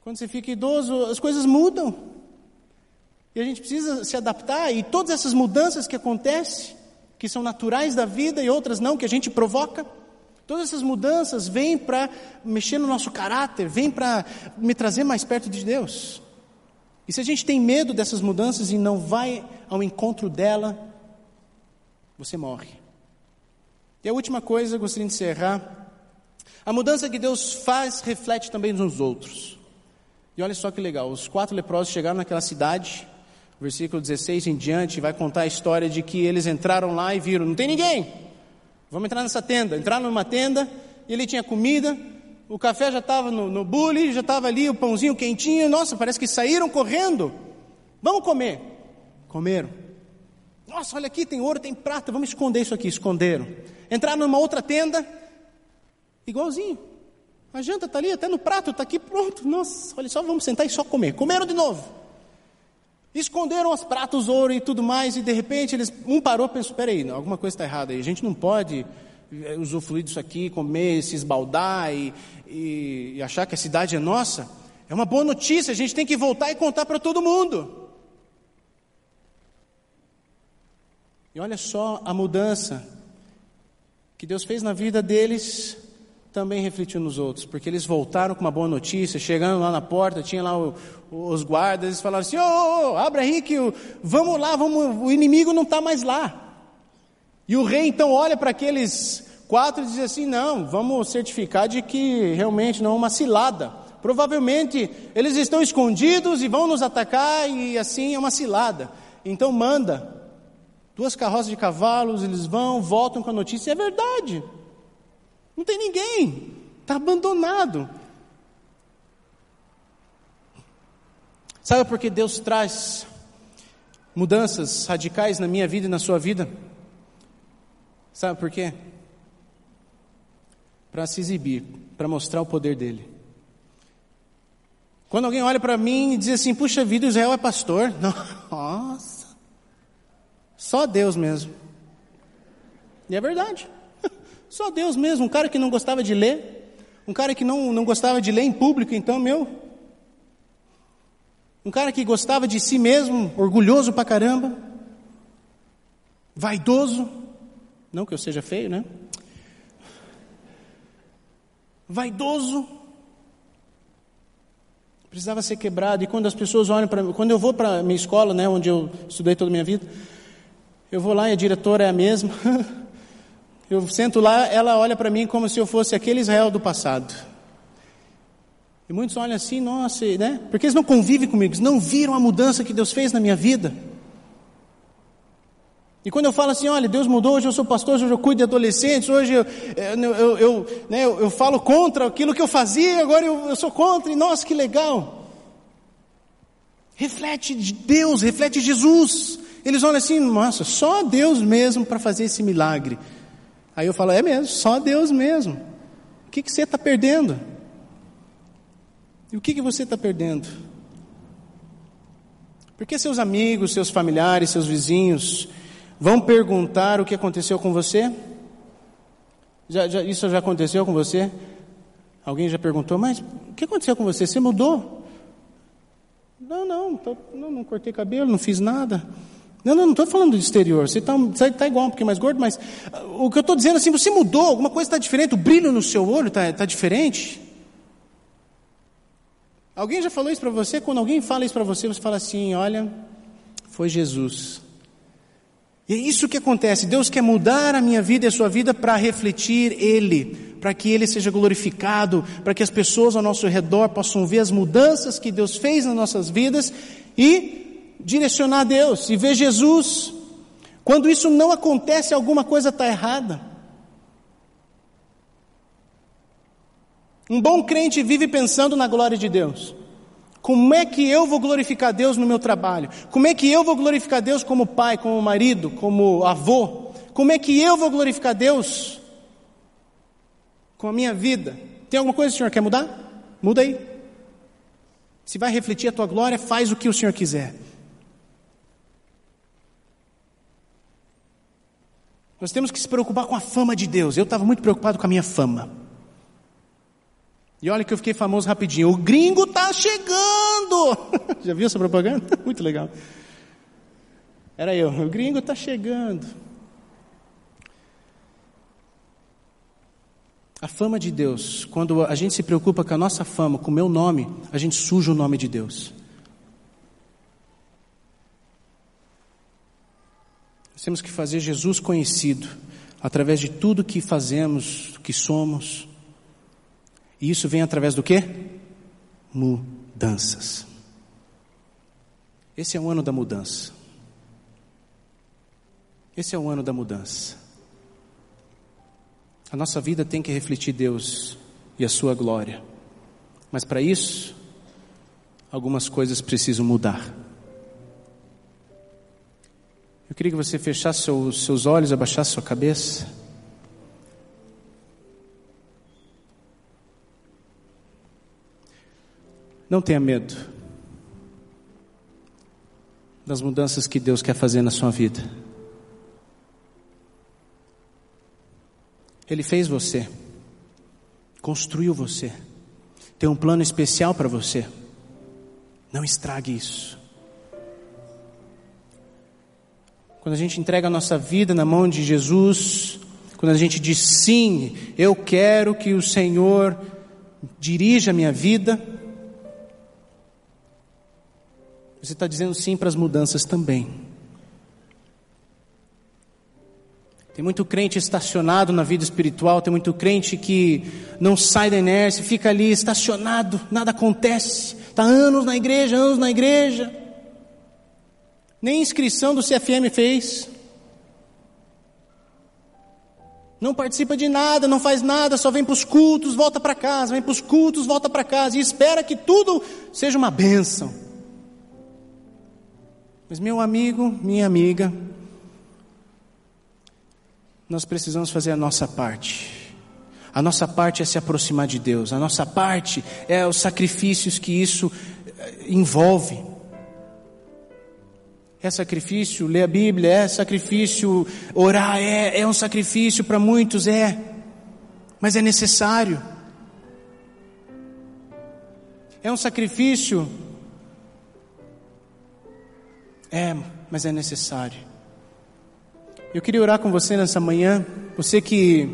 Quando você fica idoso, as coisas mudam. E a gente precisa se adaptar, e todas essas mudanças que acontecem, que são naturais da vida e outras não, que a gente provoca. Todas essas mudanças vêm para mexer no nosso caráter, vêm para me trazer mais perto de Deus. E se a gente tem medo dessas mudanças e não vai ao encontro dela, você morre. E a última coisa, gostaria de encerrar. A mudança que Deus faz reflete também nos outros. E olha só que legal, os quatro leprosos chegaram naquela cidade, versículo 16 em diante, vai contar a história de que eles entraram lá e viram: não tem ninguém, vamos entrar nessa tenda. Entraram numa tenda, e ele tinha comida, o café já estava no, no bule, já estava ali o pãozinho quentinho, nossa, parece que saíram correndo. Vamos comer. Comeram. Nossa, olha aqui, tem ouro, tem prata, vamos esconder isso aqui. Esconderam. Entraram numa outra tenda, igualzinho. A janta está ali, até no prato, está aqui pronto. Nossa, olha só, vamos sentar e só comer. Comeram de novo. Esconderam os pratos, ouro e tudo mais, e de repente eles, um parou e pensou: peraí, alguma coisa está errada aí, a gente não pode eh, usufruir disso aqui, comer, se esbaldar e, e, e achar que a cidade é nossa. É uma boa notícia, a gente tem que voltar e contar para todo mundo. E olha só a mudança que Deus fez na vida deles também refletiu nos outros, porque eles voltaram com uma boa notícia, chegando lá na porta, tinha lá o, os guardas, eles falaram assim, ô, oh, oh, abra aí que o, vamos lá, vamos, o inimigo não está mais lá. E o rei então olha para aqueles quatro e diz assim, não, vamos certificar de que realmente não é uma cilada. Provavelmente eles estão escondidos e vão nos atacar e assim é uma cilada. Então manda duas carroças de cavalos, eles vão, voltam com a notícia, é verdade. Não tem ninguém, está abandonado. Sabe por que Deus traz mudanças radicais na minha vida e na sua vida? Sabe por quê? Para se exibir, para mostrar o poder dele. Quando alguém olha para mim e diz assim: puxa vida, Israel é pastor. Nossa, só Deus mesmo. E é verdade. Só Deus mesmo, um cara que não gostava de ler, um cara que não, não gostava de ler em público, então, meu. Um cara que gostava de si mesmo, orgulhoso pra caramba, vaidoso, não que eu seja feio, né? Vaidoso, precisava ser quebrado. E quando as pessoas olham para mim, quando eu vou para minha escola, né, onde eu estudei toda a minha vida, eu vou lá e a diretora é a mesma. Eu sento lá, ela olha para mim como se eu fosse aquele Israel do passado. E muitos olham assim, nossa, né? Porque eles não convivem comigo, eles não viram a mudança que Deus fez na minha vida. E quando eu falo assim, olha, Deus mudou, hoje eu sou pastor, hoje eu cuido de adolescentes, hoje eu, eu, eu, eu, né, eu falo contra aquilo que eu fazia, agora eu, eu sou contra, e nossa, que legal. Reflete Deus, reflete Jesus. Eles olham assim, nossa, só Deus mesmo para fazer esse milagre. Aí eu falo, é mesmo, só Deus mesmo. O que, que você está perdendo? E o que, que você está perdendo? Porque seus amigos, seus familiares, seus vizinhos vão perguntar o que aconteceu com você? Já, já, isso já aconteceu com você? Alguém já perguntou, mas o que aconteceu com você? Você mudou? Não, não, tô, não, não cortei cabelo, não fiz nada. Não, não, não estou falando do exterior. Você está tá igual, um pouquinho mais gordo, mas uh, o que eu estou dizendo assim, você mudou, alguma coisa está diferente, o brilho no seu olho está tá diferente. Alguém já falou isso para você? Quando alguém fala isso para você, você fala assim: olha, foi Jesus. E é isso que acontece. Deus quer mudar a minha vida e a sua vida para refletir Ele, para que Ele seja glorificado, para que as pessoas ao nosso redor possam ver as mudanças que Deus fez nas nossas vidas e direcionar Deus e ver Jesus. Quando isso não acontece, alguma coisa está errada. Um bom crente vive pensando na glória de Deus. Como é que eu vou glorificar Deus no meu trabalho? Como é que eu vou glorificar Deus como pai, como marido, como avô? Como é que eu vou glorificar Deus com a minha vida? Tem alguma coisa que o Senhor quer mudar? Muda aí. Se vai refletir a tua glória, faz o que o Senhor quiser. Nós temos que se preocupar com a fama de Deus. Eu estava muito preocupado com a minha fama. E olha que eu fiquei famoso rapidinho. O gringo está chegando! Já viu essa propaganda? Muito legal. Era eu. O gringo está chegando. A fama de Deus, quando a gente se preocupa com a nossa fama, com o meu nome, a gente suja o nome de Deus. Nós temos que fazer Jesus conhecido através de tudo que fazemos, que somos. E isso vem através do quê? Mudanças. Esse é o ano da mudança. Esse é o ano da mudança. A nossa vida tem que refletir Deus e a Sua glória. Mas para isso, algumas coisas precisam mudar. Eu queria que você fechasse os seus olhos, abaixasse sua cabeça. Não tenha medo das mudanças que Deus quer fazer na sua vida. Ele fez você, construiu você, tem um plano especial para você. Não estrague isso. Quando a gente entrega a nossa vida na mão de Jesus, quando a gente diz sim, eu quero que o Senhor dirija a minha vida, você está dizendo sim para as mudanças também. Tem muito crente estacionado na vida espiritual, tem muito crente que não sai da inércia, fica ali estacionado, nada acontece, está anos na igreja, anos na igreja. Nem inscrição do CFM fez. Não participa de nada, não faz nada, só vem para os cultos, volta para casa, vem para os cultos, volta para casa e espera que tudo seja uma bênção. Mas, meu amigo, minha amiga, nós precisamos fazer a nossa parte. A nossa parte é se aproximar de Deus, a nossa parte é os sacrifícios que isso eh, envolve. É sacrifício, ler a Bíblia é sacrifício, orar é, é um sacrifício para muitos, é, mas é necessário. É um sacrifício, é, mas é necessário. Eu queria orar com você nessa manhã, você que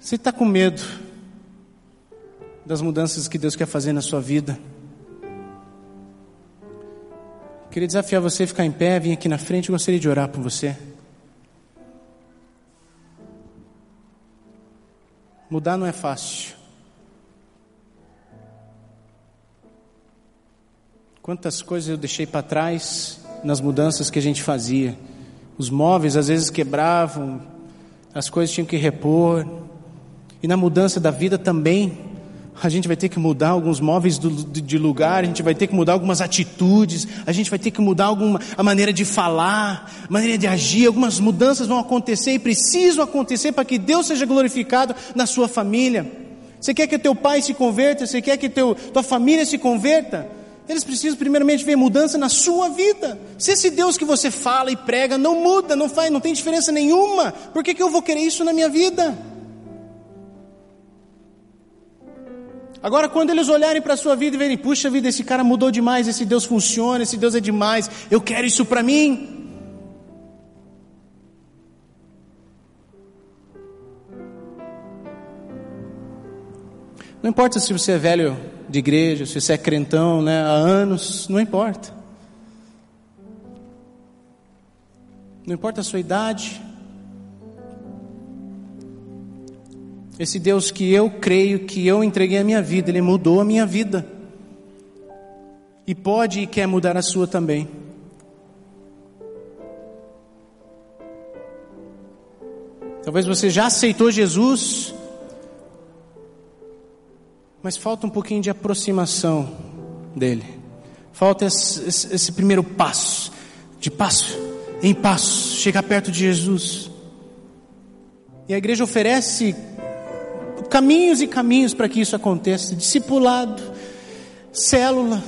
você está com medo das mudanças que Deus quer fazer na sua vida. Queria desafiar você a ficar em pé, vir aqui na frente, gostaria de orar por você. Mudar não é fácil. Quantas coisas eu deixei para trás nas mudanças que a gente fazia. Os móveis às vezes quebravam, as coisas tinham que repor. E na mudança da vida também, a gente vai ter que mudar alguns móveis do, de lugar, a gente vai ter que mudar algumas atitudes, a gente vai ter que mudar alguma, a maneira de falar, a maneira de agir, algumas mudanças vão acontecer e precisam acontecer para que Deus seja glorificado na sua família. Você quer que teu pai se converta, você quer que teu, tua família se converta? Eles precisam primeiramente ver mudança na sua vida. Se esse Deus que você fala e prega não muda, não faz, não tem diferença nenhuma, por que, que eu vou querer isso na minha vida? Agora, quando eles olharem para a sua vida e verem, puxa vida, esse cara mudou demais, esse Deus funciona, esse Deus é demais, eu quero isso para mim. Não importa se você é velho de igreja, se você é crentão né, há anos, não importa. Não importa a sua idade, Esse Deus que eu creio, que eu entreguei a minha vida, Ele mudou a minha vida. E pode e quer mudar a sua também. Talvez você já aceitou Jesus, mas falta um pouquinho de aproximação dele. Falta esse, esse, esse primeiro passo, de passo em passo, chegar perto de Jesus. E a igreja oferece caminhos e caminhos para que isso aconteça: discipulado, célula,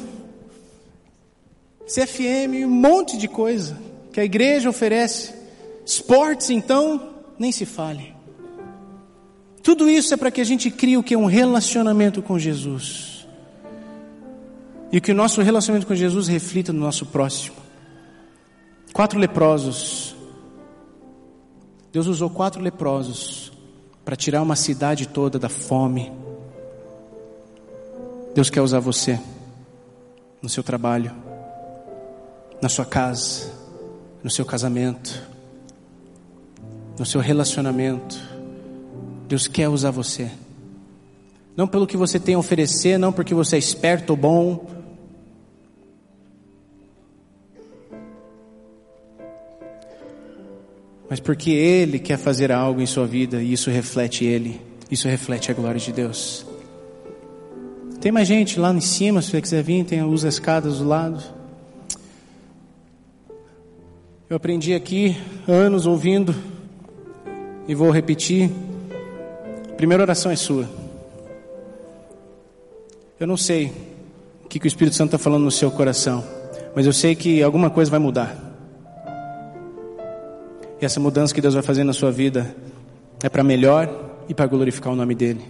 CFM, um monte de coisa que a igreja oferece. Esportes, então, nem se fale. Tudo isso é para que a gente crie o que é um relacionamento com Jesus. E que o nosso relacionamento com Jesus reflita no nosso próximo. Quatro leprosos. Deus usou quatro leprosos para tirar uma cidade toda da fome. Deus quer usar você no seu trabalho, na sua casa, no seu casamento, no seu relacionamento. Deus quer usar você. Não pelo que você tem a oferecer, não porque você é esperto ou bom, mas porque Ele quer fazer algo em sua vida e isso reflete Ele, isso reflete a glória de Deus. Tem mais gente lá em cima, se você quiser vir, tem usa escadas do lado. Eu aprendi aqui anos ouvindo e vou repetir. A primeira oração é sua. Eu não sei o que, que o Espírito Santo está falando no seu coração, mas eu sei que alguma coisa vai mudar. E essa mudança que Deus vai fazer na sua vida é para melhor e para glorificar o nome dEle.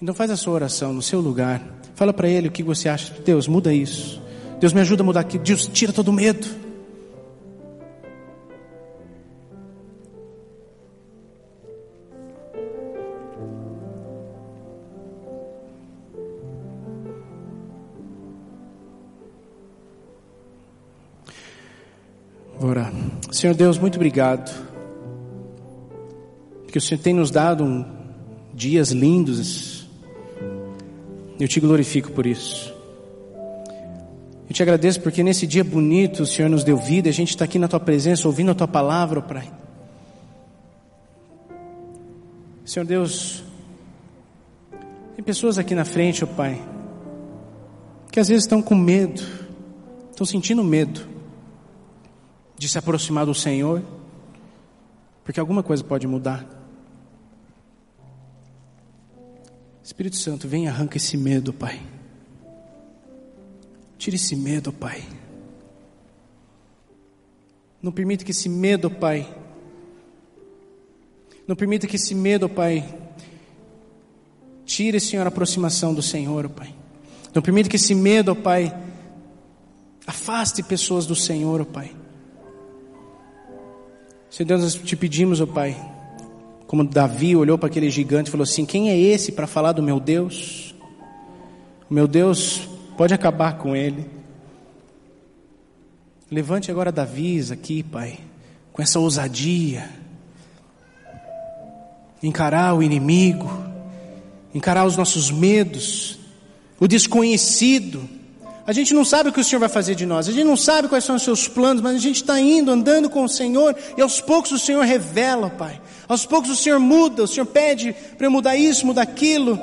Então faz a sua oração no seu lugar. Fala para Ele o que você acha. Deus, muda isso. Deus me ajuda a mudar aqui. Deus, tira todo o medo. Senhor Deus, muito obrigado. Porque o Senhor tem nos dado um, dias lindos. Eu te glorifico por isso. Eu te agradeço porque nesse dia bonito o Senhor nos deu vida. A gente está aqui na tua presença, ouvindo a tua palavra, Pai. Senhor Deus, tem pessoas aqui na frente, ó Pai, que às vezes estão com medo, estão sentindo medo de se aproximar do Senhor, porque alguma coisa pode mudar. Espírito Santo, vem e arranca esse medo, Pai. Tire esse medo, Pai. Não permita que esse medo, Pai, não permita que esse medo, Pai, tire, Senhor, a aproximação do Senhor, Pai. Não permita que esse medo, Pai, afaste pessoas do Senhor, Pai. Senhor Deus, nós te pedimos, ó Pai, como Davi olhou para aquele gigante e falou assim: Quem é esse para falar do meu Deus? O meu Deus pode acabar com ele. Levante agora Davi aqui, Pai, com essa ousadia. Encarar o inimigo, encarar os nossos medos, o desconhecido. A gente não sabe o que o Senhor vai fazer de nós, a gente não sabe quais são os seus planos, mas a gente está indo, andando com o Senhor, e aos poucos o Senhor revela, Pai. Aos poucos o Senhor muda, o Senhor pede para eu mudar isso, mudar aquilo.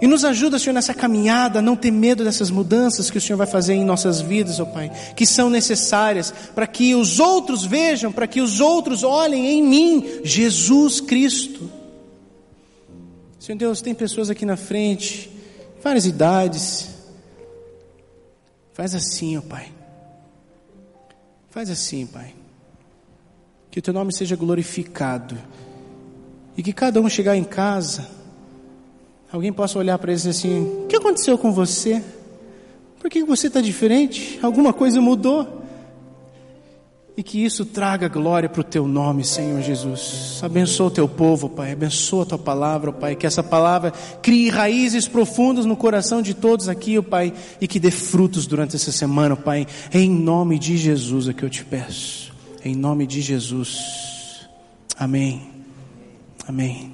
E nos ajuda, Senhor, nessa caminhada, a não ter medo dessas mudanças que o Senhor vai fazer em nossas vidas, ó Pai, que são necessárias para que os outros vejam, para que os outros olhem em mim, Jesus Cristo. Senhor Deus, tem pessoas aqui na frente, várias idades. Faz assim, ó Pai. Faz assim, Pai. Que o teu nome seja glorificado. E que cada um chegar em casa alguém possa olhar para eles assim: o que aconteceu com você? Por que você está diferente? Alguma coisa mudou? E que isso traga glória para o teu nome, Senhor Jesus. Abençoa o teu povo, Pai. Abençoa a tua palavra, Pai. Que essa palavra crie raízes profundas no coração de todos aqui, Pai. E que dê frutos durante essa semana, Pai. Em nome de Jesus é que eu te peço. Em nome de Jesus. Amém. Amém.